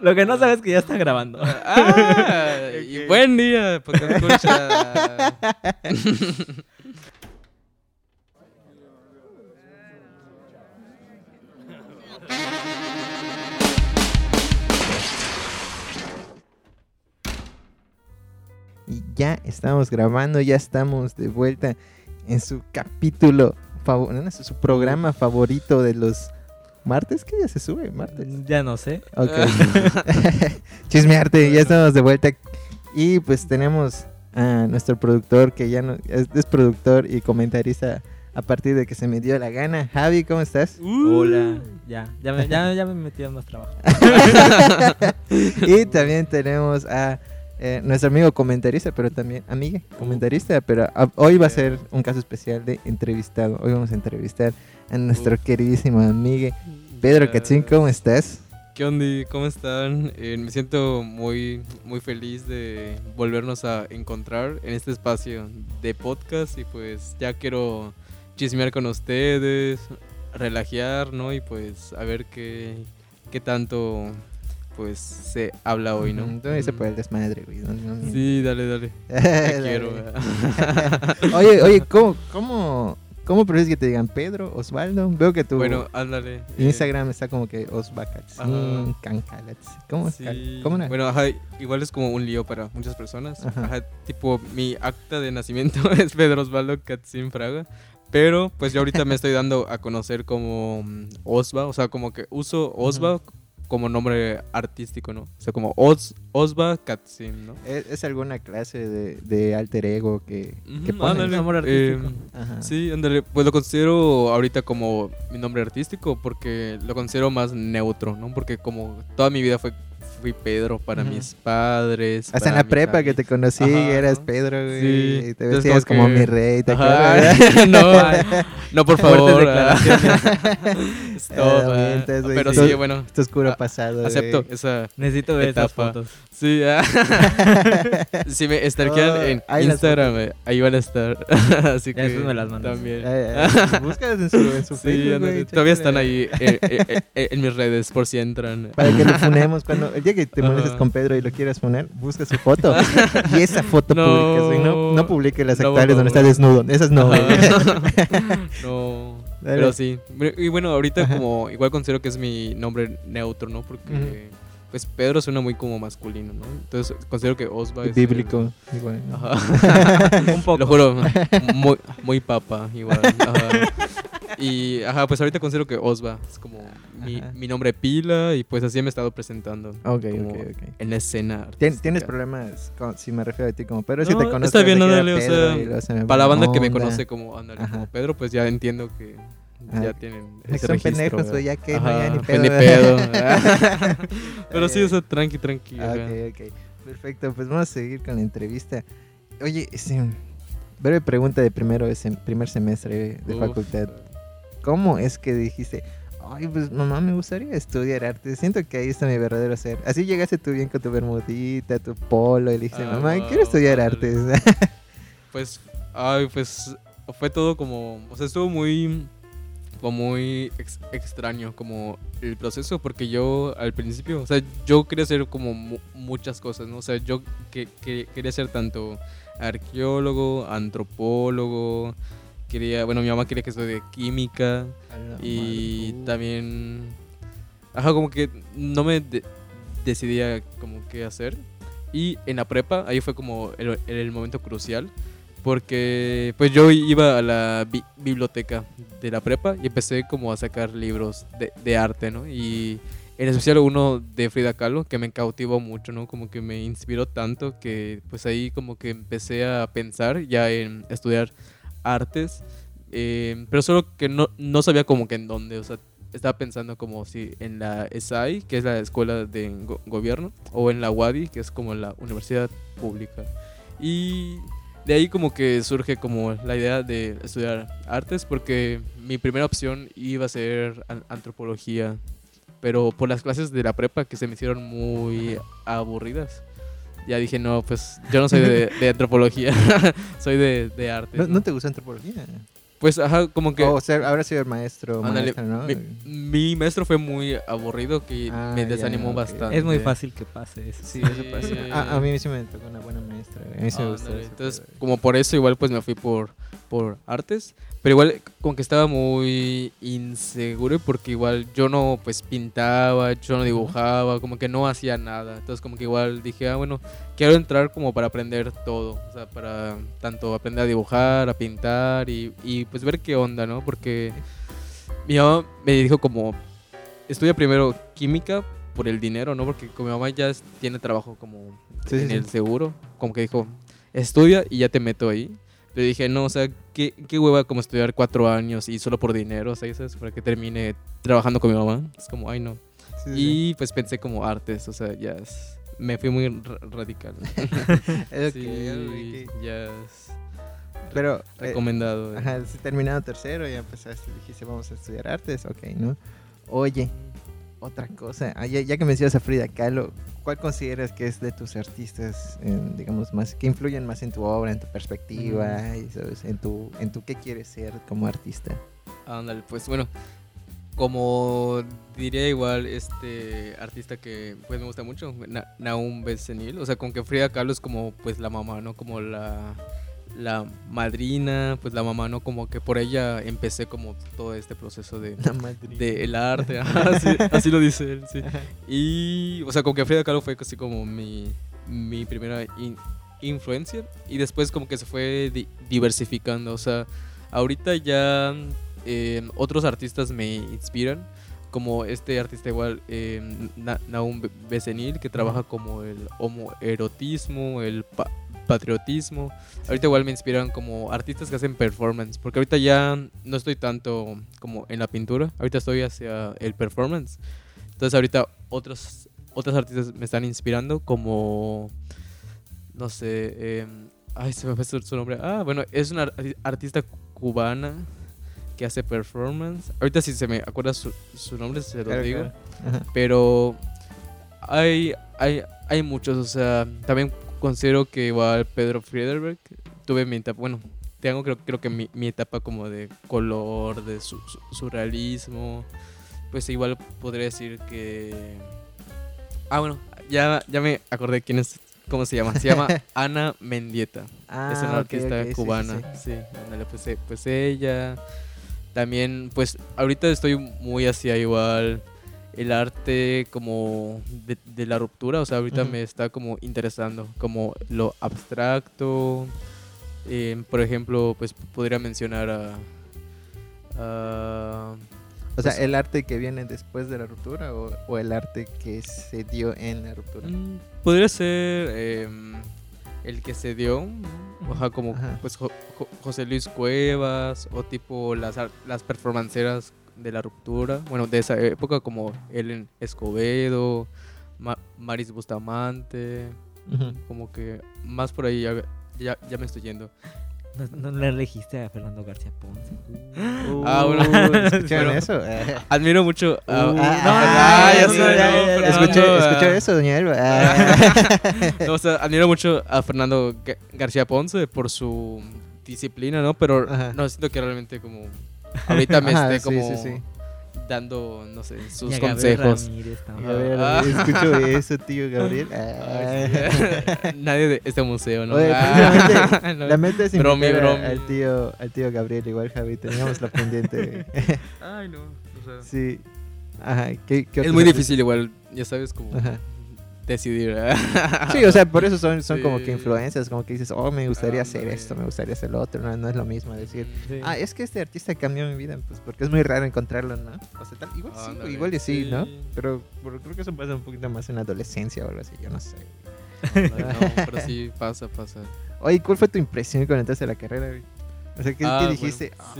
Lo que no sabes es que ya está grabando. Ah, y buen día, porque me escucha. Y ya estamos grabando, ya estamos de vuelta en su capítulo, favor en su programa favorito de los martes, que ya se sube, martes. Ya no sé. Ok. Chismearte, ya estamos de vuelta. Y pues tenemos a nuestro productor que ya no, es, es productor y comentarista a partir de que se me dio la gana. Javi, ¿cómo estás? Hola. Ya, ya me, ya, ya me metí en más trabajo. y también tenemos a eh, nuestro amigo comentarista, pero también amiga comentarista, pero a- hoy va a ser un caso especial de entrevistado. Hoy vamos a entrevistar a nuestro queridísimo amigo Pedro Catzín. ¿Cómo estás? ¿Qué onda? ¿Cómo están? Eh, me siento muy, muy feliz de volvernos a encontrar en este espacio de podcast y pues ya quiero chismear con ustedes, relajear, ¿no? Y pues a ver qué, qué tanto pues se habla hoy, ¿no? Todavía se puede el desmadre, güey. no- no-. Sí, dale, dale. Te quiero. oye, oye, ¿cómo, cómo, cómo prefieres que te digan Pedro, Osvaldo? Veo que tu bueno, ándale. eh, Instagram está como que Osbacats. ¿Cómo? Sí. ¿Cómo era? Bueno, ajá, igual es como un lío para muchas personas. Ajá. Ajá. tipo, mi acta de nacimiento es Pedro Osvaldo Katzin Fraga. Pero, pues yo ahorita me estoy dando a conocer como mm, Osva. O sea, como que uso Osva como nombre artístico, ¿no? O sea, como Os, Osva Katzin, ¿no? ¿Es, es alguna clase de, de alter ego que, que Ujú, pones? ándale, Amor artístico. eh, Ajá. Sí, ándale, pues lo considero ahorita como mi nombre artístico porque lo considero más neutro, ¿no? Porque como toda mi vida fue fui Pedro para mis padres. Hasta en la prepa que te amigos. conocí, Ajá, eras. Pedro, güey. Sí, y te entonces vestías como como, que- mi rey, ¿te Ajá, acuerdas? no, no, por favor. declaraciones. Stop, Ah, ah. mientes, güey. Pero sí, bueno, Tu oscuro Ah, pasado, acepto güey. esa Necesito ver esas Etapa. fotos. Sí, ah. si me stalkean Oh, en ahí Instagram, eh, ahí van a estar. Así que después me las mandas. también. Búscalas en su, en su Sí, Facebook, güey, todavía están ahí eh, eh, eh, en mis redes por si entran. Para que lo funemos cuando día que te molestes con Pedro y lo quieras poner, busca su foto y esa foto No. publicas. No, no publique las No, actuales por donde está desnudo. Esas no, no. Pero sí. Y bueno, ahorita Ajá. como igual considero que es mi nombre neutro, ¿no? Porque pues Pedro suena muy como masculino, ¿no? Entonces considero que Osva es el- Bíblico, igual. Ajá. Un poco. Lo juro, muy, muy papa, igual. Ajá. Y, ajá, pues ahorita considero que Osva es como mi, mi nombre pila y pues así me he estado presentando. Ok, como ok, ok. En la escena. Tien- ¿Tienes problemas con- si me refiero a ti como Pedro? Si No, te conozco está bien, ándale, o sea, se Para la banda que me conoce como, ándale, como. Pedro, pues ya entiendo que Ah, ya tienen ese son registro, pendejos, ya que no, ya ni pues pedo. ni pedo. Pero sí, o sea, tranqui, tranqui. Ah, ok, ok. Perfecto, pues vamos a seguir con la entrevista. Oye, este, breve pregunta de primero ese primer semestre de Uf, facultad. ¿Cómo es que dijiste, ay, pues mamá, me gustaría estudiar arte? Siento que ahí está mi verdadero ser. Así llegaste tú bien con tu bermudita, tu polo, y le dijiste, Ah, mamá, wow, quiero estudiar ándale. artes. Pues, ay, pues fue todo como, o sea, estuvo muy, como muy ex- extraño como el proceso porque yo al principio, o sea, yo quería hacer como mu- muchas cosas, ¿no? O sea, yo que, que- quería ser tanto arqueólogo, antropólogo, quería, bueno, mi mamá quería que estudie química y también, ajá, como que no me de- decidía como qué hacer. Y en la prepa, ahí fue como el, el momento crucial, porque pues yo iba a la bi- biblioteca de la prepa y empecé como a sacar libros de, de arte, ¿no? Y en especial uno de Frida Kahlo que me cautivó mucho, ¿no? Como que me inspiró tanto que pues ahí como que empecé a pensar ya en estudiar artes, eh, pero solo que no, no sabía como que en dónde, o sea, estaba pensando como si en la ESAI, que es la escuela de go- gobierno, o en la UADI, que es como la universidad pública. Y de ahí como que surge como la idea de estudiar artes, porque mi primera opción iba a ser an- antropología, pero por las clases de la prepa que se me hicieron muy aburridas. Ya dije, no, pues yo no soy de, de antropología, soy de, de arte. ¿No, no te gusta antropología? Pues, ajá, como que... O sea, habrá sido el maestro, ándale, maestra, ¿no? mi, mi maestro fue muy aburrido que Ah, me desanimó ok. bastante. Es muy fácil que pase eso. Sí, eso pasa. A, a mí sí me tocó una buena maestra. A mí sí me Ah, gustó ándale, eso, Entonces, pero- como por eso igual pues me fui por, por artes. Pero igual como que estaba muy inseguro porque igual yo no pues pintaba, yo no dibujaba, como que no hacía nada. Entonces como que igual dije, ah bueno, quiero entrar como para aprender todo. O sea, para tanto aprender a dibujar, a pintar y, y pues ver qué onda, ¿no? Porque mi mamá me dijo como, estudia primero química por el dinero, ¿no? Porque mi mamá ya tiene trabajo como Sí, en sí. el seguro, como que dijo, estudia y ya te meto ahí. Pero dije, no, o sea, ¿qué, qué hueva como estudiar cuatro años y solo por dinero, o sea, ¿sabes? Para que termine trabajando con mi mamá. Es como, ay, no. Sí, sí. Y pues pensé como artes, o sea, ya es- me fui muy ra- radical. Ok, Sí, ok. ya es Pero, eh, recomendado. eh. ajá, si terminado tercero, ya empezaste, dijiste, vamos a estudiar artes, ok, ¿no? Oye, otra cosa, ah, ya, ya que mencionas a Frida Kahlo, ¿cuál consideras que es de tus artistas, en, digamos, más, que influyen más en tu obra, en tu perspectiva, y, ¿sabes? En tu, en tu qué quieres ser como artista? Ándale, pues bueno, como diría igual este artista que pues me gusta mucho, Na- Naum Besenil, o sea, con que Frida Kahlo es como pues la mamá, ¿no? Como la, la madrina, pues la mamá, ¿no? Como que por ella empecé como todo este proceso de, el arte, así, así lo dice él, sí. Y, o sea, como que Frida Kahlo fue casi como mi, mi primera in- influencia y después como que se fue di- diversificando, o sea, ahorita ya eh, otros artistas me inspiran, como este artista igual, eh, Na- Naum Be- Besenil, que trabaja como el homoerotismo, el pa- patriotismo. Ahorita igual me inspiran como artistas que hacen performance, porque ahorita ya no estoy tanto como en la pintura, ahorita estoy hacia el performance. Entonces ahorita otros, otros artistas me están inspirando como, no sé, eh, ay, se me fue su, su nombre. Ah, bueno, es una arti- artista cubana que hace performance. Ahorita si se me acuerda su, su nombre, se lo Claro, digo. claro. Pero hay, hay, hay muchos, o sea, también considero que igual Pedro Friederberg, tuve mi etapa, bueno, tengo creo, creo que mi, mi etapa como de color, de su, su- surrealismo, pues igual podría decir que... Ah, bueno, ya, ya me acordé quién es, cómo se llama, se llama Ana Mendieta. Ah, es una ok, artista sí, cubana. sí. Sí, ándale, pues, eh, pues ella. También, pues ahorita estoy muy hacia igual el arte como de, de la ruptura. O sea, ahorita me está como interesando como lo abstracto. Eh, por ejemplo, pues podría mencionar a... a- O sea, Pues- el arte que viene después de la ruptura o, o el arte que se dio en la ruptura. Mm, podría ser em, el que se dio, ¿no? Ajá, como Ajá. pues Jo- Jo- José Luis Cuevas o tipo las, ar- las performanceras de la ruptura, bueno, de esa época como Ellen Escobedo, Ma- Maris Bustamante, Ujú. como que más por ahí ya, ya, ya me estoy yendo. ¿No, no le elegiste a Fernando García Ponce? Ah, bueno. ¿Escucharon eso? Admiro mucho a... Uh, Ah, ah, no, Escuché, ah. escuchó eso, doña Elba. Ah. No, o sea, admiro mucho a Fernando Ga- García Ponce por su disciplina, ¿no? Pero Ajá. no siento que realmente como ahorita me Ajá, esté sí, como sí, sí. dando, no sé, sus Y consejos. Ramírez. A ver, Ah. escucho eso, tío Gabriel. Ay. Nadie de este museo, ¿no? Oye, Ah, no. La meta es Bromi, al tío, al tío Gabriel, igual Javi, teníamos la pendiente. Ay, no. o sea, sí. Ajá, ¿qué, qué es muy difícil igual, ya sabes, como Ajá. Decidir. Sí, o sea, por eso son, son como que influencias, como que dices, oh, me gustaría hacer esto, me gustaría hacer lo otro, no, no es lo mismo decir, Sí. ah, es que este artista cambió mi vida, pues porque es muy raro encontrarlo, ¿no? O sea, tal- igual sí, igual y sí, ¿no? Pero, pero creo que eso pasa un poquito más en la adolescencia o algo así, yo no sé. No, pero sí, pasa, pasa. Oye, ¿cuál fue tu impresión cuando entraste a la carrera? güey? O sea, ¿qué, Ah, qué bueno, dijiste? sí. "Ah,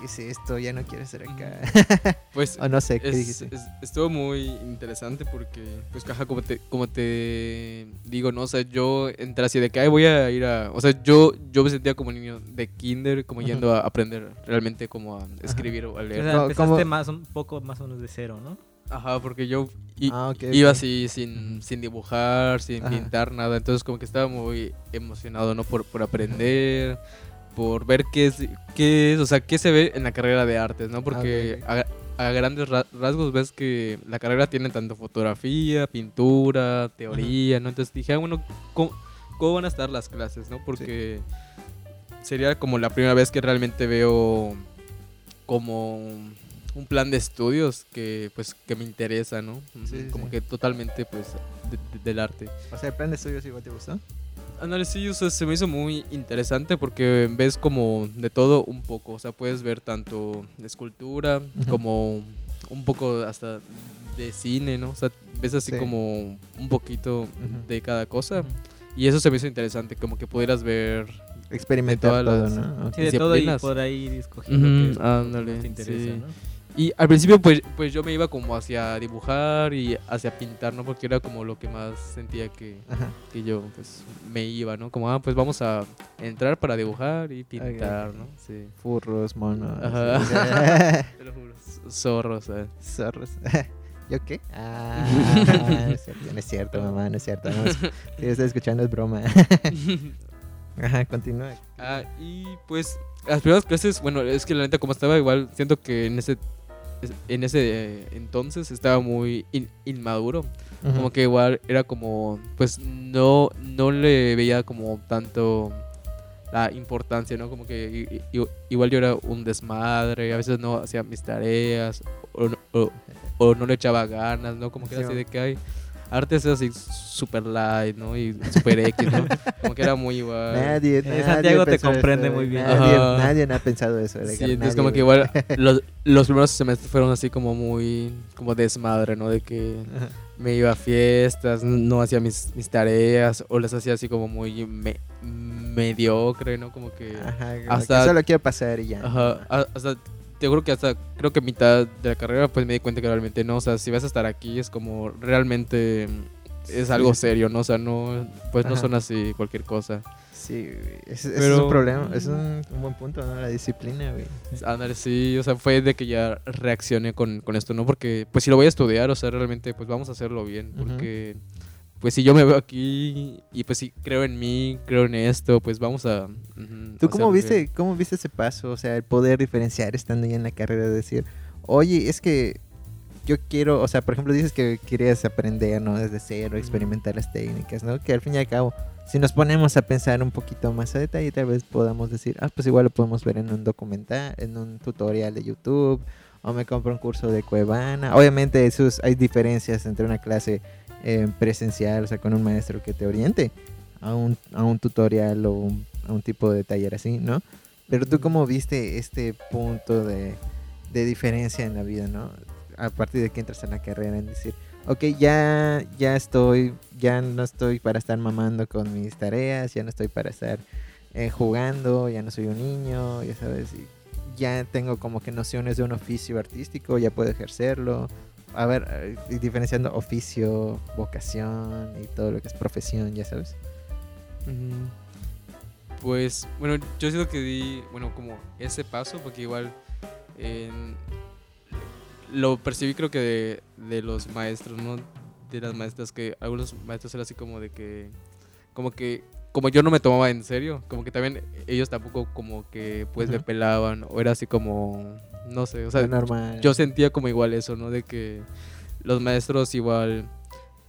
¿Qué es esto? Ya no quiero estar acá. Pues o no sé, ¿qué es- dijiste? es- estuvo muy interesante porque, pues, caja, como te, como te digo, ¿no? O sea, yo entré así de que, ay, voy a ir a... O sea, yo, yo me sentía como niño de kinder, como yendo a aprender realmente como a escribir o a O leer. sea, ¿Cómo- empezaste cómo- más un poco más o menos de cero, ¿no? Ajá, porque yo i- Ah, iba así sin, sin dibujar, sin Ajá. pintar nada. Entonces como que estaba muy emocionado, ¿no? Por, por aprender. Por ver qué es, qué es, o sea, qué se ve en la carrera de artes, ¿no? Porque Ah, a, a grandes ra- rasgos ves que la carrera tiene tanto fotografía, pintura, teoría, ¿no? Entonces dije, ah, bueno, ¿cómo, cómo van a estar las clases, no? Porque sería como la primera vez que realmente veo como un plan de estudios que pues que me interesa, ¿no? Sí, como sí. que totalmente pues de- de- del arte. O sea, el plan de estudios igual te gustó. Análisis o sea, se me hizo muy interesante porque ves como de todo un poco, o sea, puedes ver tanto de escultura como un poco hasta de cine, ¿no? O sea, ves así Sí. como un poquito de cada cosa y eso se me hizo interesante, como que pudieras ver Experimentar todas todo, las- ¿no? Sí, de todo y por ahí ir escogiendo lo que ándale, más te interesa, sí. ¿no? Y al principio pues, pues yo me iba como hacia dibujar y hacia pintar, ¿no? Porque era como lo que más sentía que, que yo pues me iba, ¿no? Como, ah, pues vamos a entrar para dibujar y pintar. ¿no? Sí. Furros, monos. Ajá. Te lo juro. Zorros, ¿sabes? Zorros. ¿Yo qué? Ah, no es cierto, no es cierto, mamá, no es cierto. No, es- si estoy escuchando es broma. Ajá, continúa. ah, y pues las primeras clases, bueno, es que la neta como estaba igual, siento que en ese en ese eh, entonces estaba muy in- inmaduro. Como que igual era como, pues no, no le veía como tanto la importancia, ¿no? Como que igual yo era un desmadre, a veces no hacía mis tareas o, no- o- o no le echaba ganas, ¿no? Como que era Sí, así de que hay artes así super light, ¿no? Y super X, ¿no? Como que era muy igual. Nadie, Eh, nadie Santiago te comprende eso, muy bien. Nadie, nadie no ha pensado eso. Sí, Edgar, entonces nadie, como que igual los, los primeros semestres fueron así como muy, como desmadre, ¿no? De que Ajá. me iba a fiestas, no hacía mis, mis tareas o las hacía así como muy me- mediocre, ¿no? Como que... Ajá, como que hasta- solo quiero pasar y ya. Ajá, hasta, te juro que hasta, creo que mitad de la carrera pues me di cuenta que realmente no, o sea, si vas a estar aquí es como realmente mm, es algo serio, ¿no? O sea, no, pues no son así cualquier cosa. Sí, es un problema, es un, un buen punto, ¿no? La disciplina, güey. Ándale, sí, o sea, fue de que ya reaccioné con, con esto, ¿no? Porque, pues si lo voy a estudiar, o sea, realmente, pues vamos a hacerlo bien, porque, pues si yo me veo aquí y pues si creo en mí, creo en esto, pues vamos a... ujú, ¿Tú cómo viste, cómo viste ese paso? O sea, el poder diferenciar estando ya en la carrera, de decir, oye, es que yo quiero, o sea, por ejemplo, dices que querías aprender, ¿no? Desde cero, experimentar las técnicas, ¿no? Que al fin y al cabo, si nos ponemos a pensar un poquito más a detalle, tal vez podamos decir, ah, pues igual lo podemos ver en un documental, en un tutorial de YouTube, o me compro un curso de Cuevana. Obviamente, esos, hay diferencias entre una clase eh, presencial, o sea, con un maestro que te oriente, a un, a un tutorial o un- a un tipo de taller así, ¿no? Pero tú cómo viste este punto de, de diferencia en la vida, ¿no? A partir de que entras en la carrera, en decir, ok, ya, ya estoy, ya no estoy para estar mamando con mis tareas, ya no estoy para estar eh, jugando, ya no soy un niño, ya sabes, ya tengo como que nociones de un oficio artístico, ya puedo ejercerlo. A ver, eh, diferenciando oficio, vocación y todo lo que es profesión, ya sabes. Pues, bueno, yo siento que di, bueno, como ese paso, porque igual lo percibí creo que de, de los maestros, ¿no? De las maestras que algunos maestros eran así como de que, como que, como yo no me tomaba en serio, como que también ellos tampoco como que pues me pelaban, o era así como, no sé, o sea, normal. yo sentía como igual eso, ¿no? De que los maestros igual,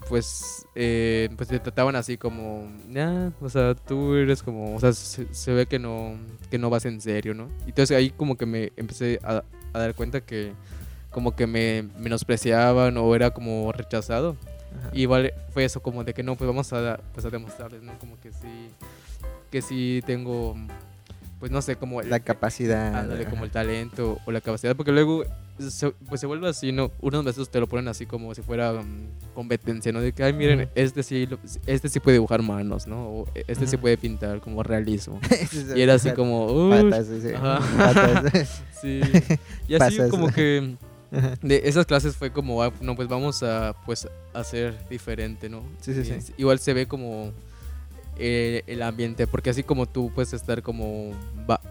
pues, eh, pues te trataban así como, ya, o sea, tú eres como, o sea, se, se ve que no, que no vas en serio, ¿no? Y entonces ahí como que me empecé a, a dar cuenta que como que me menospreciaban o era como rechazado. Ajá. Igual fue eso como de que no, pues vamos a, pues a demostrarles, ¿no? Como que sí, que sí tengo, pues no sé, como el- la capacidad. Ándale, como ajá. el talento o la capacidad, porque luego se, pues se vuelve así, ¿no? Unos maestros te lo ponen así como si fuera mm, competencia, ¿no? De que, ay, miren, este sí, lo- este sí puede dibujar manos, ¿no? O este sí Ujú. puede pintar como realismo. Y era así el- como, Patas, sí, sí. Ajá. Patas. sí. Y así Pasas. como que Ajá. de esas clases fue como, ah, no, pues vamos a, pues, hacer diferente, ¿no? Sí, sí, Y sí. Igual se ve como eh, el ambiente, porque así como tú puedes estar como ba-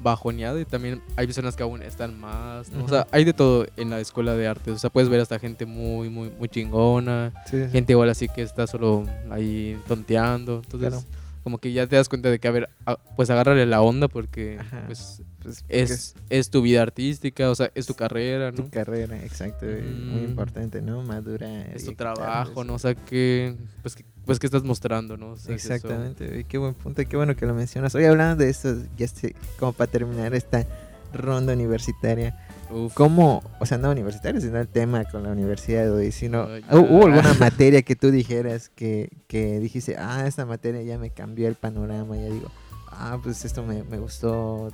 bajoneado y también hay personas que aún están más, ¿no? O sea, hay de todo en la escuela de artes, o sea, puedes ver hasta gente muy, muy, muy chingona, Sí, sí. gente igual así que está solo ahí tonteando, entonces Claro. como que ya te das cuenta de que, a ver, a- pues agárrale la onda porque Ajá. pues Pues, es, es tu vida artística, o sea, es tu carrera, ¿no? tu carrera, exacto, muy Mm. importante, ¿no? Madura. Es tu trabajo, eso. ¿no? O sea, que pues que, pues, que estás mostrando, ¿no? O sea. Exactamente, qué buen punto, qué bueno que lo mencionas. Hoy hablando de esto, ya estoy- como para terminar esta ronda universitaria, Uf. ¿cómo, o sea, no universitaria, sino el tema con la universidad, güey, sino, Ay, ¿hu- ¿hubo alguna materia que tú dijeras que, que dijiste, ah, esta materia ya me cambió el panorama, ya digo, ah, pues esto me, me gustó,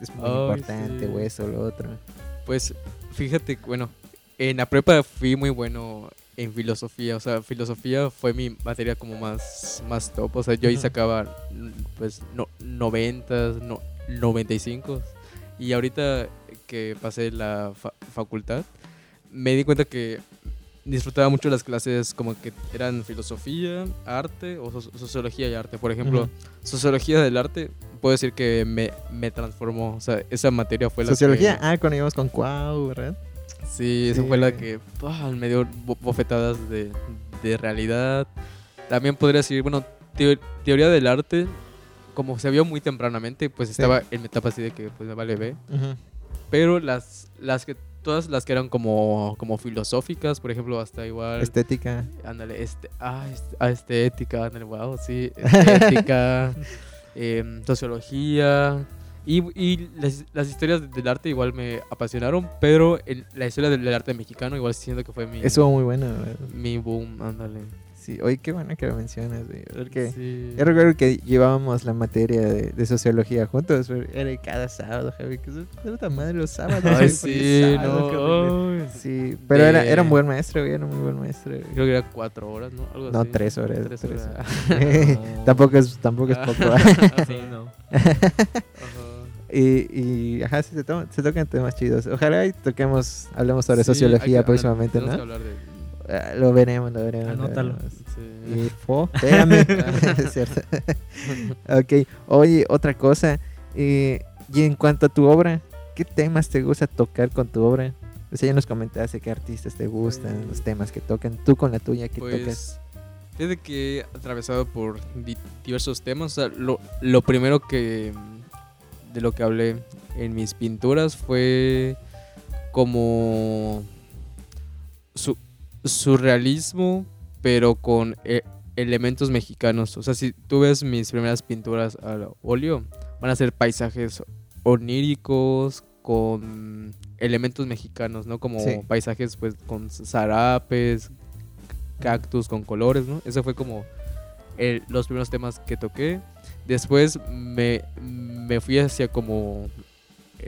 es muy Ay, importante, sí. o eso, lo otro? Pues fíjate, bueno, en la prepa fui muy bueno en filosofía, o sea, filosofía fue mi materia como más, más top, o sea, yo ahí sacaba pues no, 90, no, 95 y ahorita que pasé la fa- facultad me di cuenta que disfrutaba mucho las clases como que eran filosofía, arte o so- sociología y arte. Por ejemplo, Ujú. sociología del arte, puedo decir que me, me transformó, o sea, esa materia fue la Sociología, que... ah, cuando íbamos con Cuau, ¿verdad? Sí, esa Sí. fue la que ¡pah! me dio bo- bofetadas de, de realidad. También podría decir, bueno, teo- teoría del arte, como se vio muy tempranamente, pues Sí. estaba en mi etapa así de que pues me vale ver. Ujú. Pero las, las que, todas las que eran como, como filosóficas, por ejemplo, hasta igual... Estética. Ándale, este, ah, este, ah, estética, ándale, wow, sí, estética, em, sociología. Y, y las, las historias del arte igual me apasionaron, pero el- la historia del, del arte mexicano igual siento que fue mi, Estuvo muy bueno, ¿verdad? mi boom, ándale. Sí, oye, qué bueno que lo mencionas, güey. Porque Sí. yo recuerdo que llevábamos la materia de, de sociología juntos, güey. Era cada sábado, Javi. Que puta madre los sábados. Ay, sí, sábado, no. ay, Sí, pero era, De- era un buen maestro, güey. Era un muy buen maestro. güey. Creo que era cuatro horas, ¿no? Algo No, así. tres horas. Tres tres horas. horas. tampoco es, tampoco es Ah. poco. Sí, no. Y, y, ajá, sí, se, to- se tocan temas chidos. Ojalá y toquemos, hablemos sobre Sí, sociología próximamente, tenemos que ¿no? hablar de- Ah, lo veremos, lo veremos. lo Anótalo. veremos. sí. Y fo, espérame. Es cierto. ok, oye, otra cosa. eh, y en cuanto a tu obra, ¿qué temas te gusta tocar con tu obra? O sea, ya nos comentaste qué artistas te gustan, los Pues- temas que tocan. Tú con la tuya, ¿qué tocas? Pues, fíjate que he atravesado por di- diversos temas. O sea, lo, lo primero que de lo que hablé en mis pinturas fue como su, surrealismo, pero con eh, elementos mexicanos. O sea, si tú ves mis primeras pinturas al óleo, van a ser paisajes oníricos con elementos mexicanos, ¿no? Como Sí. paisajes pues con zarapes, cactus con colores, ¿no? Ese fue como el- los primeros temas que toqué. Después me, me fui hacia como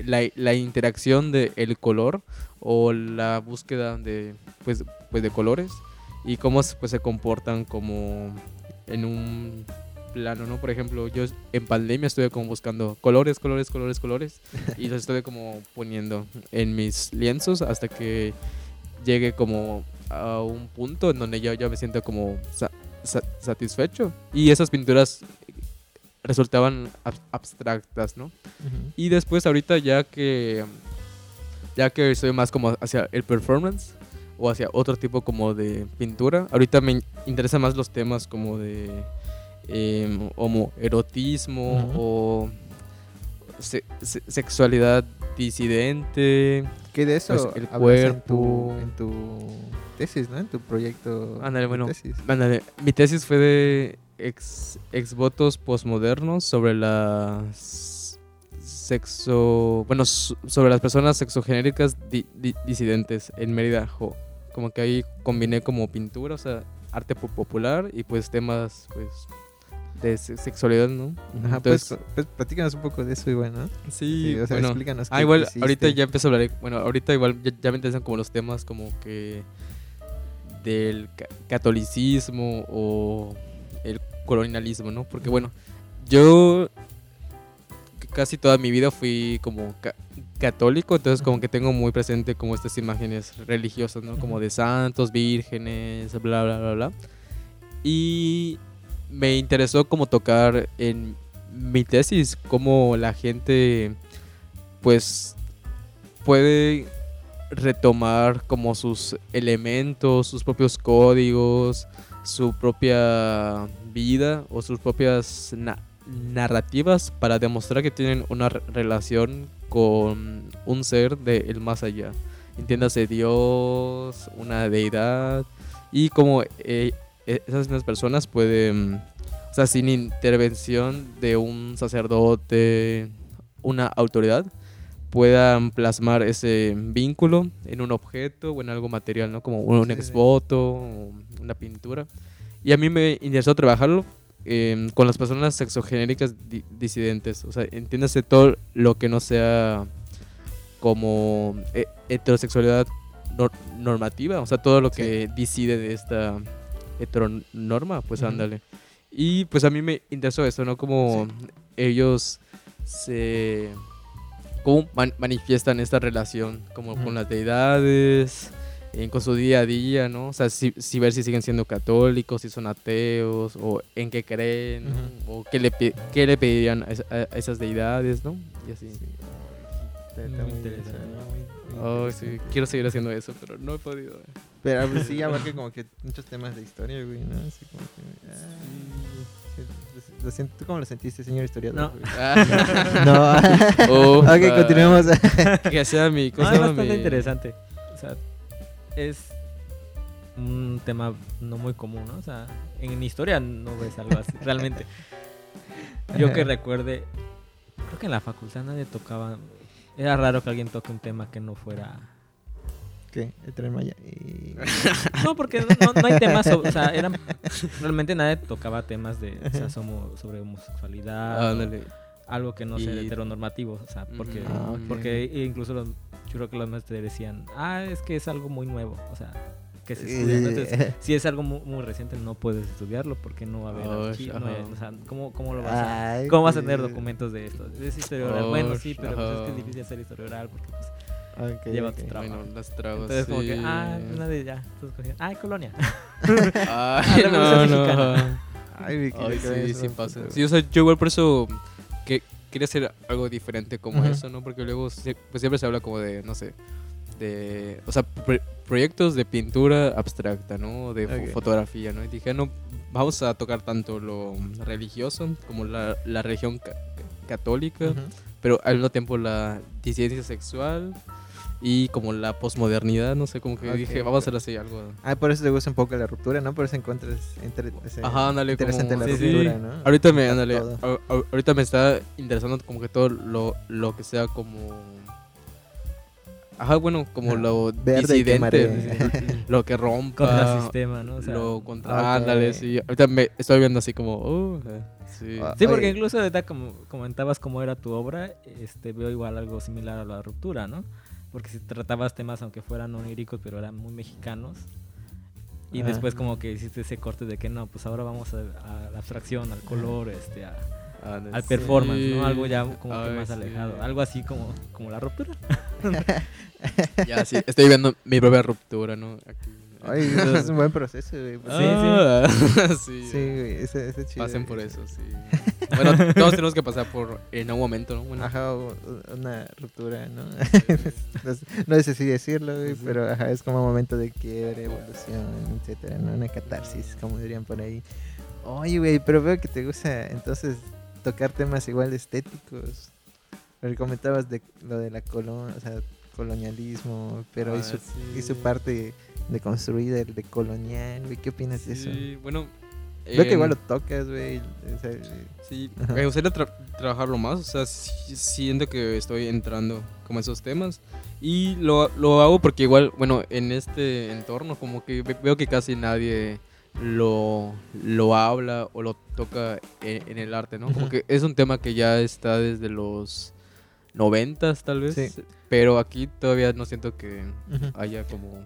la, interacción del el color o la búsqueda de pues, pues de colores y cómo pues, se comportan como en un plano, ¿no? Por ejemplo, yo en pandemia estuve como buscando colores, colores, colores, colores y los estuve como poniendo en mis lienzos hasta que llegue como a un punto en donde yo ya me siento como sa- sa- satisfecho y esas pinturas resultaban ab- abstractas, ¿no? Y después ahorita ya que ya que estoy más como hacia el performance o hacia otro tipo como de pintura, ahorita me in- interesan más los temas como de em, homoerotismo Ujú. o se- se- sexualidad disidente. ¿Qué de eso Pues, el hablas en tu, cuerpo. en tu tesis, ¿no? En tu proyecto. Ándale, bueno. tesis. Ándale, mi tesis fue de ex, exvotos postmodernos sobre las sexo, bueno, so- sobre las personas sexogenéricas di- di- disidentes en Mérida. jo. Como que ahí combiné como pintura, o sea, arte po- popular y pues temas pues de se- sexualidad, ¿no? Ajá, Entonces, pues, pues platícanos un poco de eso igual, ¿no? sí, o sea, bueno, explícanos. Ah, igual, ahorita ya empiezo a hablar. Bueno, ahorita igual ya, ya me interesan como los temas como que del ca- catolicismo o el colonialismo, ¿no? Porque bueno, yo casi toda mi vida fui como ca- católico, entonces como que tengo muy presente como estas imágenes religiosas, ¿no? Como de santos, vírgenes, bla, bla, bla, bla. Y me interesó como tocar en mi tesis, cómo la gente pues puede retomar como sus elementos, sus propios códigos, su propia vida o sus propias na- narrativas para demostrar que tienen una re- relación con un ser del más allá. Entiéndase Dios, una deidad y como eh, eh, esas mismas personas pueden, o sea, sin intervención de un sacerdote, una autoridad, puedan plasmar ese vínculo en un objeto o en algo material, ¿no? Como un Sí, sí. exvoto, o una pintura. Y a mí me interesó trabajarlo em, con las personas sexogenéricas di- disidentes. O sea, entiéndase todo lo que no sea como eh, heterosexualidad nor- normativa. O sea, todo lo Sí. que decide de esta heteronorma, pues Ujú. ándale. Y pues a mí me interesó eso, ¿no? Como ellos se... cómo man- manifiestan esta relación, como Ujú. con las deidades, eh, con su día a día, ¿no? O sea, si, si ver si siguen siendo católicos, si son ateos, o en qué creen, ¿no? o qué le, qué le pedirían a, a esas deidades, ¿no? Y así. Sí, está- está Muy interesante. muy- Oh, sí, quiero seguir haciendo eso, pero no he podido. eh. Pero pues, sí abarca como que muchos temas de historia, güey, ¿no? Así como que... ah, sí, lo- siento- ¿Tú cómo lo sentiste, señor historiador? No. Ah, no. oh, ok, continuemos. Que sea mi No, cosa. es bastante mi- interesante. O sea, es un tema no muy común, ¿no? O sea, en historia no ves algo así, realmente. Yo que recuerde, creo que en la facultad nadie tocaba. Era raro que alguien toque un tema que no fuera. ¿Qué? El tren Maya. Y... No, porque no, hay temas. sobre- o sea, eran. Realmente nadie tocaba temas de. O sea, somo- sobre homosexualidad. o Ándale. algo que no sea Y- heteronormativo. O sea, porque. Ah. Porque incluso los, yo creo que los maestros decían, ah, es que es algo muy nuevo, o sea, que se Eh, estudia. Entonces, si es algo muy, muy reciente, no puedes estudiarlo porque no va a haber Oh, archivo, no hay- o sea, ¿cómo, cómo lo vas a, Ay, cómo vas a tener documentos de esto? Es historia oral. Oh, bueno, sí, pero pues, es que es difícil hacer historia oral porque pues, ok, lleva ok. tu trabajo. Bueno, las trabas. entonces como que, ah, una de ya, entonces ah, colonia. Ay, la no, no. Ay, Vicky, Ay, ¿qué sí, sí pasa. Sí, o sea, yo igual por eso que quería hacer algo diferente como eso, ¿no? Porque luego pues siempre se habla como de, no sé, de, o sea, pro- proyectos de pintura abstracta, ¿no? De fo- Ok. fotografía, ¿no? Y dije, no, vamos a tocar tanto lo religioso como la, la religión ca- católica, Ujú. pero al mismo tiempo la disidencia sexual y como la posmodernidad, no sé, como que Ok, dije, vamos a hacer así algo. Ah, por eso te gusta un poco la ruptura, ¿no? Por eso encuentras inter- ese- Ajá, ándale, interesante como- la sí, sí. ruptura, ¿no? Ahorita me, Juntar ándale, todo. a- a- ahorita me está interesando como que todo lo, lo que sea como... Ajá, bueno, como Ajá. lo Verde disidente, lo que rompa, Contra el sistema, ¿no? O sea, lo contra... Ándale, sí. Ahorita me estoy viendo así como... uh, sí. Ah, Sí, porque Oye. incluso ahorita como comentabas cómo era tu obra, este veo igual algo similar a la ruptura, ¿no? Porque si tratabas temas aunque fueran oníricos, pero eran muy mexicanos. Y Ajá. después como que hiciste ese corte de que no, pues ahora vamos a, a la abstracción, al color, este, a- Ándale, al performance, sí. ¿no? Algo ya como que más sí. alejado. Algo así como, como la ruptura. Ya, sí, estoy viendo mi propia ruptura, ¿no? Aquí. Ay, eso es un buen proceso, güey. pues. Sí, Ah, sí. Sí, güey, ese, ese chido. Pasen por eso, sí. Bueno, todos tenemos que pasar por en algún momento, ¿no? Bueno, Ajá, una ruptura, ¿no? sí. no, sé- si decirlo, güey, Sí. pero ajá, es como un momento de quiebre, evolución, etcétera, ¿no? Una catarsis, como dirían por ahí. Oye, güey, pero veo que te gusta entonces tocar temas igual estéticos. Pero comentabas de lo de la colon, o sea, colonialismo, pero y, Ah, su, y sí. su parte de construida, el de colonial, güey, ¿qué opinas de eso? Sí, bueno. Veo que em, igual lo tocas, güey. sea, Sí, Ajá. me gustaría tra- trabajarlo más, o sea, siento que estoy entrando como esos temas y lo, lo hago porque igual, bueno, en este entorno como que ve- veo que casi nadie lo, lo habla o lo toca e- en, el arte, ¿no? Como que es un tema que ya está desde los noventas tal vez, Sí. pero aquí todavía no siento que haya como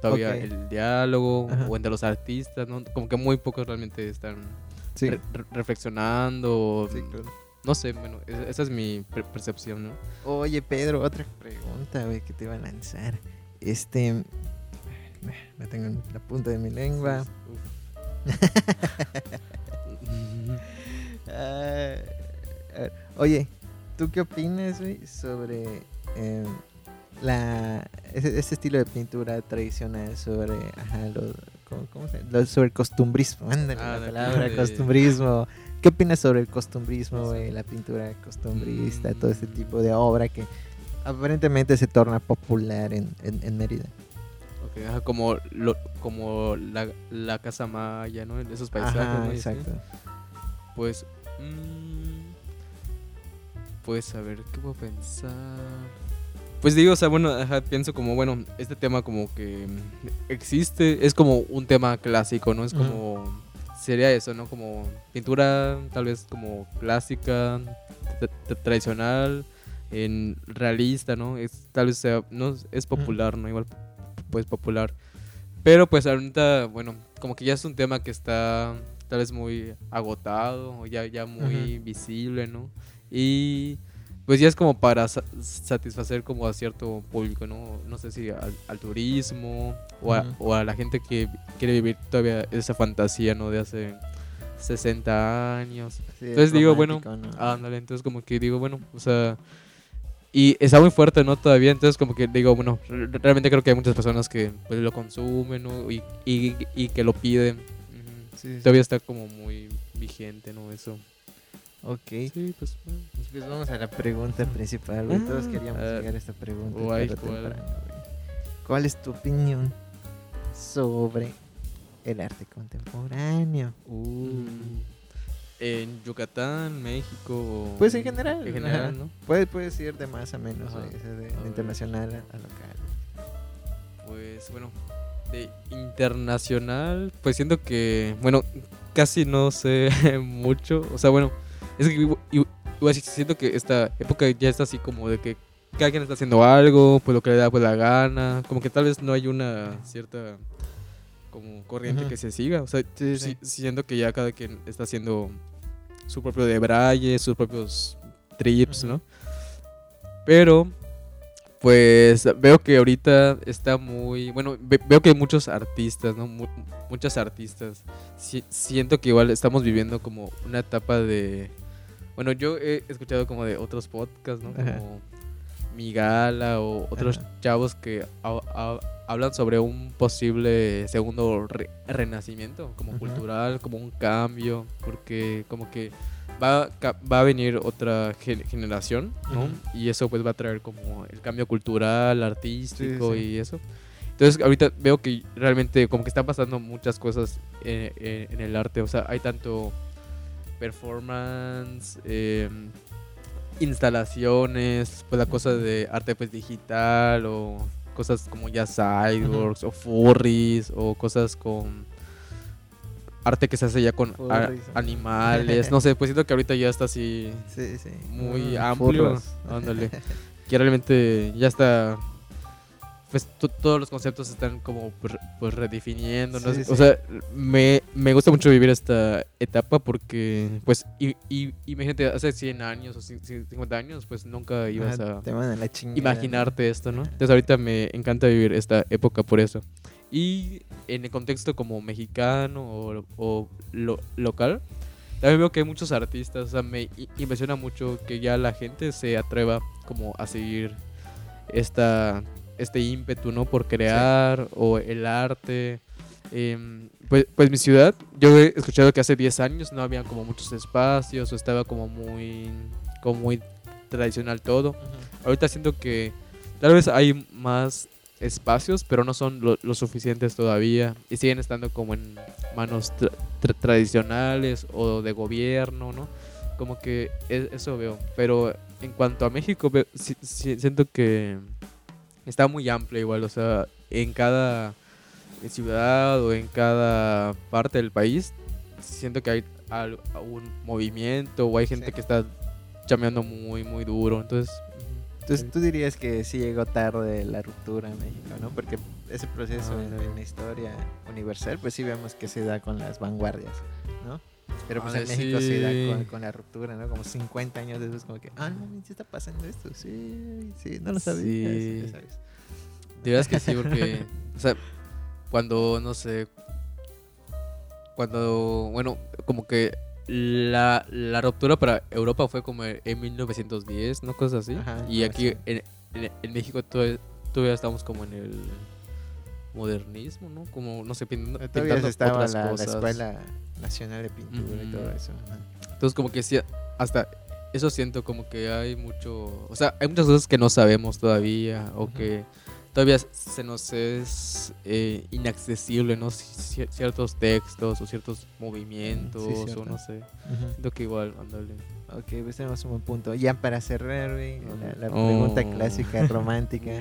todavía el diálogo Ajá. o entre los artistas, ¿no? Como que muy pocos realmente están Sí, re- re- reflexionando. sí, claro. No sé, bueno, esa, es mi per- percepción, ¿no? Oye, Pedro, otra pregunta, güey, que te iba a lanzar. Este. La tengo en la punta de mi lengua. Ah, oye, ¿tú qué opinas, güey, sobre em, la, ese, ese estilo de pintura tradicional, sobre ajá, lo- ¿cómo, cómo se lo- sobre el costumbrismo. Ándale, Ah, la palabra de- costumbrismo. ¿Qué opinas sobre el costumbrismo, güey? La pintura costumbrista, todo este Mm. tipo de obra que aparentemente se torna popular en, en, en Mérida. Ok, ajá, como lo, como la, la casa maya, ¿no? Esos paisajes, exacto. Pues. mm, pues a ver, ¿qué puedo pensar? Pues digo, o sea, bueno, ajá, pienso como, bueno, este tema como que existe, es como un tema clásico, ¿no? Es como, sería eso, ¿no? Como pintura tal vez como clásica, tra- tra- tradicional, en realista, ¿no? Es, tal vez sea, no, es popular, ¿no? Igual, pues popular. Pero pues ahorita, bueno, como que ya es un tema que está tal vez muy agotado, o ya, ya muy visible, ¿no? Y pues ya es como para sa- satisfacer como a cierto público, ¿no? No sé si al, al turismo o a, Ujú. o a la gente que quiere vivir todavía esa fantasía, ¿no? De hace 60 años. Sí, Entonces digo, bueno, ¿no? Ándale, entonces como que digo, bueno, o sea... Y está muy fuerte, ¿no? Todavía, entonces como que digo, bueno, re- realmente creo que hay muchas personas que pues, lo consumen, ¿no? Y, y, y que lo piden. Ujú. Sí, sí. Todavía está como muy vigente, ¿no? Eso. Ok. Sí, pues... bueno. Pues vamos a la pregunta principal, güey. Todos Ah, queríamos ah, llegar a esta pregunta. guay, temprano, güey. ¿Cuál es tu opinión sobre el arte contemporáneo? Uh, en Yucatán, México... o- Pues en general. En general, ajá. ¿no? Puedes, puedes ir de más a menos, Ajá. güey, de, A de ver. internacional a, a local. Pues bueno, de internacional, pues siento que, bueno, casi no sé mucho. O sea, bueno, es que igual siento que esta época ya está así como de que cada quien está haciendo algo, pues lo que le da pues la gana. Como que tal vez no hay una cierta como corriente que se siga. O sea, Sí, siento que ya cada quien está haciendo su propio de braille, sus propios trips. ¿no? Pero pues veo que ahorita está muy. Bueno, ve- veo que hay muchos artistas, ¿no? Mu- muchas artistas. Si- siento que igual estamos viviendo como una etapa de. Bueno, yo he escuchado como de otros podcasts, ¿no? Ajá. Como Migala o otros Ajá. chavos que ha- ha- hablan sobre un posible segundo re- renacimiento, como cultural, como un cambio, porque como que va, va a venir otra gen- generación, ¿no? Y eso pues va a traer como el cambio cultural, artístico sí. y eso. Entonces ahorita veo que realmente como que están pasando muchas cosas en, en- en el arte, o sea, hay tanto performance, em, instalaciones, pues la cosa de arte pues digital o cosas como ya cyborgs o furries o cosas con arte que se hace ya con animales, no sé, pues siento que ahorita ya está así Sí, sí. muy Mm, amplio, ándale, que realmente ya está pues to- todos los conceptos están como pues, pues redefiniendo, ¿no? Sí, o sí. sea, me, me gusta mucho vivir esta etapa porque pues y, y- imagínate hace 100 años o 50 años, pues nunca ibas Ah, a Te la imaginarte esto, ¿no? Entonces ahorita me encanta vivir esta época por eso. Y en el contexto como mexicano o, o lo- local, también veo que hay muchos artistas, o sea, me impresiona mucho que ya la gente se atreva como a seguir esta, este ímpetu, ¿no? Por crear o el arte. Em, pues, pues mi ciudad, yo he escuchado que hace 10 años no había como muchos espacios o estaba como muy, como muy tradicional todo. Ahorita siento que tal vez hay más espacios, pero no son lo, lo suficientes todavía y siguen estando como en manos tra- tra- tradicionales o de gobierno, ¿no? Como que e- eso veo. Pero en cuanto a México, veo- si- si- siento que está muy amplio igual, o sea, en cada ciudad o en cada parte del país, siento que hay al- un movimiento o hay gente Sí. que está chameando muy, muy duro. Entonces, Entonces tú dirías que sí llegó tarde la ruptura en México, ¿no? Porque ese proceso Ah, en, la historia universal, pues sí vemos que se da con las vanguardias, ¿no? Pero pues en México se da sí. con, con la ruptura, ¿no? Como 50 años después, como que, ah, no, sí está pasando esto, sí, sí, no lo sabía, Sí. ya sabes. De verdad es que sí, porque, o sea, cuando, no sé, cuando, bueno, como que la, la ruptura para Europa fue como en 1910, ¿no? Cosas así. Ajá, y aquí en, en- en México todavía, todavía estamos como en el modernismo, ¿no? Como, no sé, pin- Todavía pintando estaba otras la, la cosas. Escuela Nacional de Pintura y todo eso. ajá. Entonces como que sí, hasta eso siento como que hay mucho, o sea, hay muchas cosas que no sabemos todavía o que todavía se nos es eh, inaccesible, ¿no? Ci- ciertos textos o ciertos movimientos o no sé. Siento que igual, ándale. Ok, pues tenemos un buen punto. Ya para cerrar, güey, la, la Oh. pregunta clásica romántica.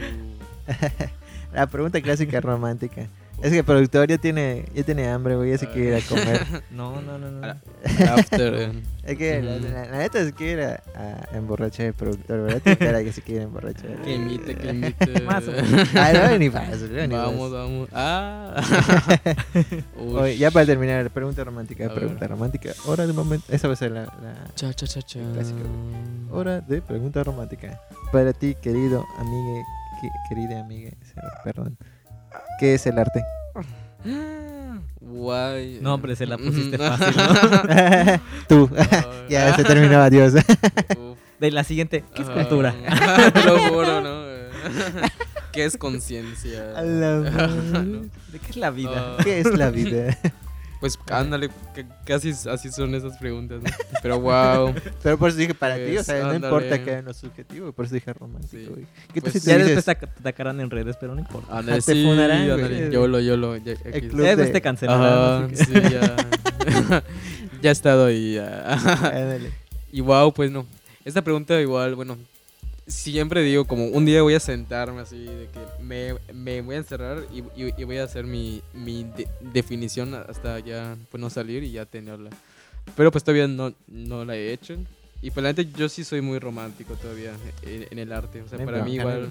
La pregunta clásica romántica. Es que el productor ya tiene, ya tiene hambre, güey, ya se quiere ir a comer. No, no, no, no. After, eh, Es que la, Ujú. la- la neta se quiere ir a, a emborrachar el productor, ¿verdad? Cara que se quiere emborrachar. que imite, que imite. Más o menos. Ah, no, ni paso, no, ni Vamos, vamos. Ah. Oye, ya para terminar, pregunta romántica, A pregunta ver. romántica. Hora de momento. Esa va a ser la, la Cha, cha, cha, cha. hora de pregunta romántica. Para ti, querido amigue, que- querida amiga, perdón. ¿Qué es el arte? Guay. No, hombre, se la pusiste Mm. fácil, ¿no? Tú. ya se terminó, adiós. De la siguiente, ¿qué es Ajá. cultura? Te lo juro, ¿no? ¿Qué es conciencia? ¿De qué es la vida? Ah, ¿Qué es la vida? Pues ándale, que casi así son esas preguntas, ¿no? Pero wow. Pero por eso dije para ti, o Pues, sea, no ándale. importa que no es subjetivo, por eso dije romántico. Sí. güey. ¿Qué tal Pues, si Ya te después te ac- te atacarán en redes, pero no importa. Ándale, te sí, yolo. ya- El aquí- club Ya después de- te cancelarán. Ajá, sí, ya. ya he estado ahí. ya. Y wow, pues no. Esta pregunta igual, bueno, siempre digo como un día voy a sentarme así, de que me, me voy a encerrar y, y- y voy a hacer mi, mi de- definición hasta ya, pues no salir y ya tenerla. Pero pues todavía no, no la he hecho. Y pues la neta yo sí soy muy romántico todavía en, en el arte. O sea, para mí igual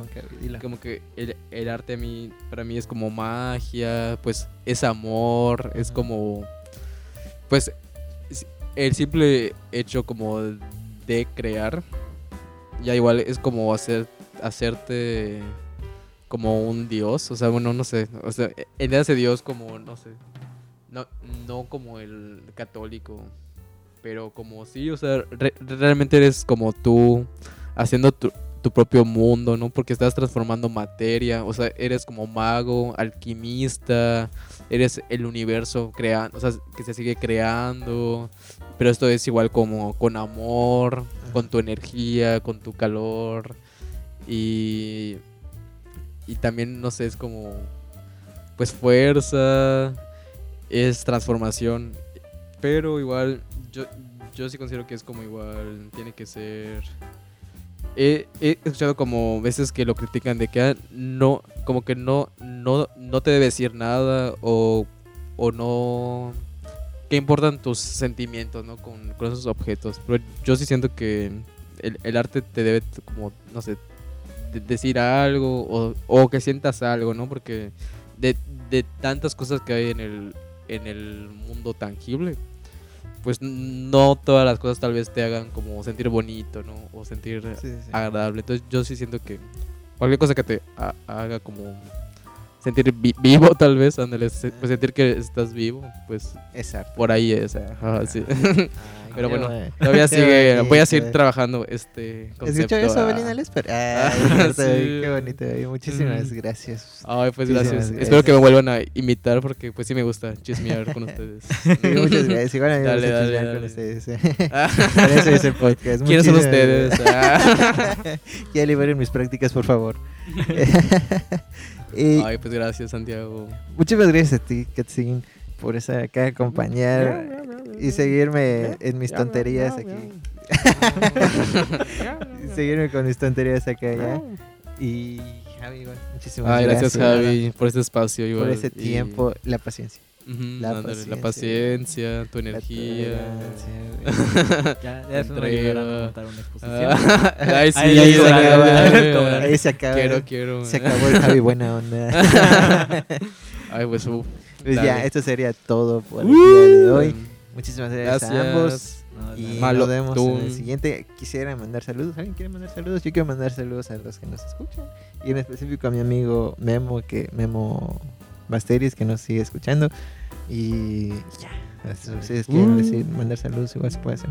como que el, el arte a mí, para mí es como magia, pues es amor, es como, pues es- el simple hecho como de crear, ya igual es como hacer, hacerte como un dios, o sea, bueno, no sé, o sea, en ese dios como, no sé, no, no como el católico, pero como sí, o sea, re- realmente eres como tú haciendo tu, tu propio mundo, ¿no? Porque estás transformando materia, o sea, eres como mago, alquimista, eres el universo creando, o sea, que se sigue creando, pero esto es igual como con amor, con tu energía, con tu calor y y también no sé, es como pues fuerza, es transformación, pero igual yo yo sí considero que es como igual tiene que ser he, escuchado como veces que lo critican de que ah, no, como que no, no, no te debe decir nada o, o no, que importan tus sentimientos, ¿no? Con, con esos objetos. Pero yo sí siento que el, el arte te debe como, no sé, de- decir algo o, o que sientas algo, ¿no? Porque de, de tantas cosas que hay en el, en el mundo tangible, pues no todas las cosas tal vez te hagan como sentir bonito, ¿no? O sentir Sí, sí, sí. agradable. Entonces yo sí siento que cualquier cosa que te ha- haga como sentir vi- vivo tal vez, ándale, pues sentir que estás vivo, pues Es arte. por ahí es, ajá, sí. Ay, Pero bueno. Todavía sigue, voy a seguir eh. trabajando este concepto. ¿Escuchó eso, ah. Belina Lesper? Ay, qué bonito. güey. Muchísimas Ujú. gracias. Ay, pues gracias. Espero que me vuelvan a imitar porque pues sí me gusta chismear con ustedes. Muchas gracias. Igual a mí me gusta dale, chismear dale. con ustedes. eh. Por eso hice el podcast. ¿Quiénes son ustedes? Ah. ya liberen mis prácticas, por favor. Ay, pues gracias, Santiago. muchísimas gracias a ti, Katsin, por esa acá acompañar y seguirme en mis tonterías aquí. Y seguirme con mis tonterías acá ya. Y Javi, igual, muchísimas Ay, gracias. gracias, Javi, por este espacio. Por igual, ese y- tiempo, la paciencia. Ujú, la ándale, paciencia. la paciencia, tu energía. tolerancia. Ya, ya ayudarán a montar una exposición. Ah, Ay, sí, Ahí Ahí sí, se acaba, ahí ahí se acaba. Quiero, quiero. Se acabó el Javi buena onda. Ay, pues, uf, Pues ya, Dale. esto sería todo por el día de hoy. Muchísimas gracias, Gracias. a ambos. No, Y. Malo nos vemos en el tú. siguiente. Quisiera mandar saludos. ¿Alguien quiere mandar saludos? Yo quiero mandar saludos a los que nos escuchan. Y en específico a mi amigo Memo, que Memo Basteris, que nos sigue escuchando. Y ya. Si ustedes quieren decir, mandar saludos, igual se puede hacer.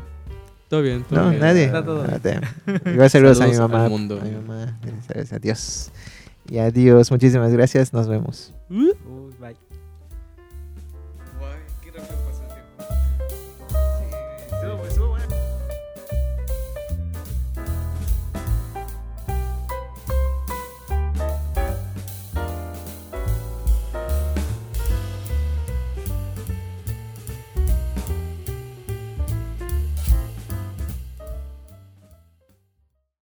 Todo bien, todo No, bien. nadie. Está todo te- Igual saludos, a mi Saludos al mamá. mundo. A mi mamá. Gracias, adiós. Y adiós. Muchísimas gracias. Nos vemos. Uh.